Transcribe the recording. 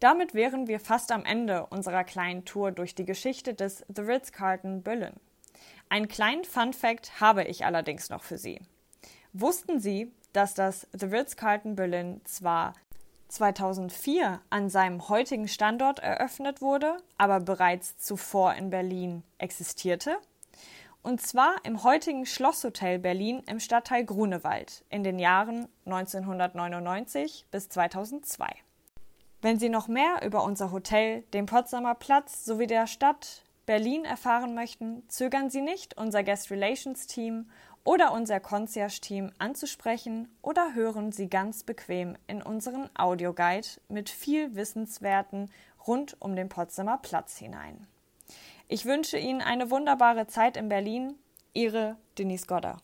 Damit wären wir fast am Ende unserer kleinen Tour durch die Geschichte des The Ritz-Carlton Berlin. Einen kleinen Fun-Fact habe ich allerdings noch für Sie. Wussten Sie, dass das The Ritz-Carlton Berlin zwar 2004 an seinem heutigen Standort eröffnet wurde, aber bereits zuvor in Berlin existierte? Und zwar im heutigen Schlosshotel Berlin im Stadtteil Grunewald in den Jahren 1999 bis 2002. Wenn Sie noch mehr über unser Hotel, den Potsdamer Platz sowie der Stadt Berlin erfahren möchten, zögern Sie nicht, unser Guest Relations Team oder unser Concierge Team anzusprechen oder hören Sie ganz bequem in unseren Audioguide mit viel Wissenswerten rund um den Potsdamer Platz hinein. Ich wünsche Ihnen eine wunderbare Zeit in Berlin. Ihre Denise Godder.